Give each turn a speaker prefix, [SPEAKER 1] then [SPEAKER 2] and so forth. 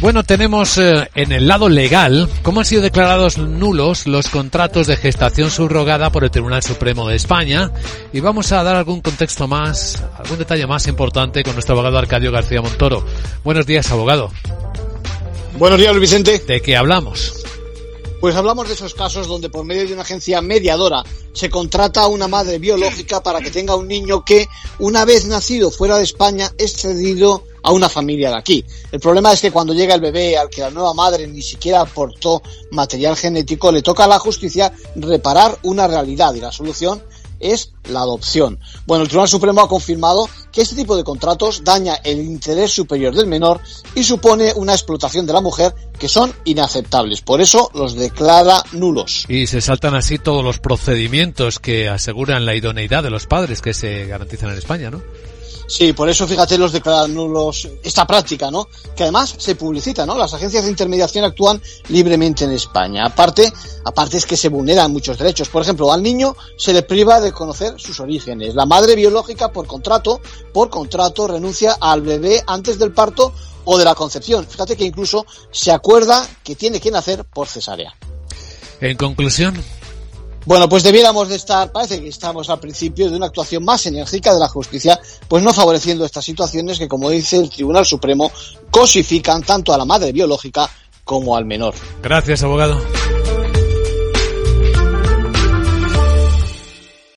[SPEAKER 1] Bueno, tenemos eh, en el lado legal cómo han sido declarados nulos los contratos de gestación subrogada por el Tribunal Supremo de España y vamos a dar algún contexto más, algún detalle más importante con nuestro abogado Arcadio García Montoro. Buenos días, abogado.
[SPEAKER 2] Buenos días, Luis Vicente.
[SPEAKER 1] ¿De qué hablamos?
[SPEAKER 2] Pues hablamos de esos casos donde por medio de una agencia mediadora se contrata a una madre biológica para que tenga un niño que, una vez nacido fuera de España, es cedido a una familia de aquí. El problema es que cuando llega el bebé al que la nueva madre ni siquiera aportó material genético, le toca a la justicia reparar una realidad y la solución es la adopción. Bueno, el Tribunal Supremo ha confirmado que este tipo de contratos daña el interés superior del menor y supone una explotación de la mujer que son inaceptables. Por eso los declara nulos.
[SPEAKER 1] Y se saltan así todos los procedimientos que aseguran la idoneidad de los padres que se garantizan en España, ¿no?
[SPEAKER 2] Sí, por eso fíjate los declaran nulos esta práctica, ¿no? Que además se publicita, ¿no? Las agencias de intermediación actúan libremente en España. Aparte, aparte es que se vulneran muchos derechos. Por ejemplo, al niño se le priva de conocer sus orígenes. La madre biológica por contrato, por contrato renuncia al bebé antes del parto o de la concepción. Fíjate que incluso se acuerda que tiene que nacer por cesárea.
[SPEAKER 1] En conclusión,
[SPEAKER 2] bueno, pues debiéramos de estar, parece que estamos al principio de una actuación más enérgica de la justicia, pues no favoreciendo estas situaciones que, como dice el Tribunal Supremo, cosifican tanto a la madre biológica como al menor.
[SPEAKER 1] Gracias, abogado.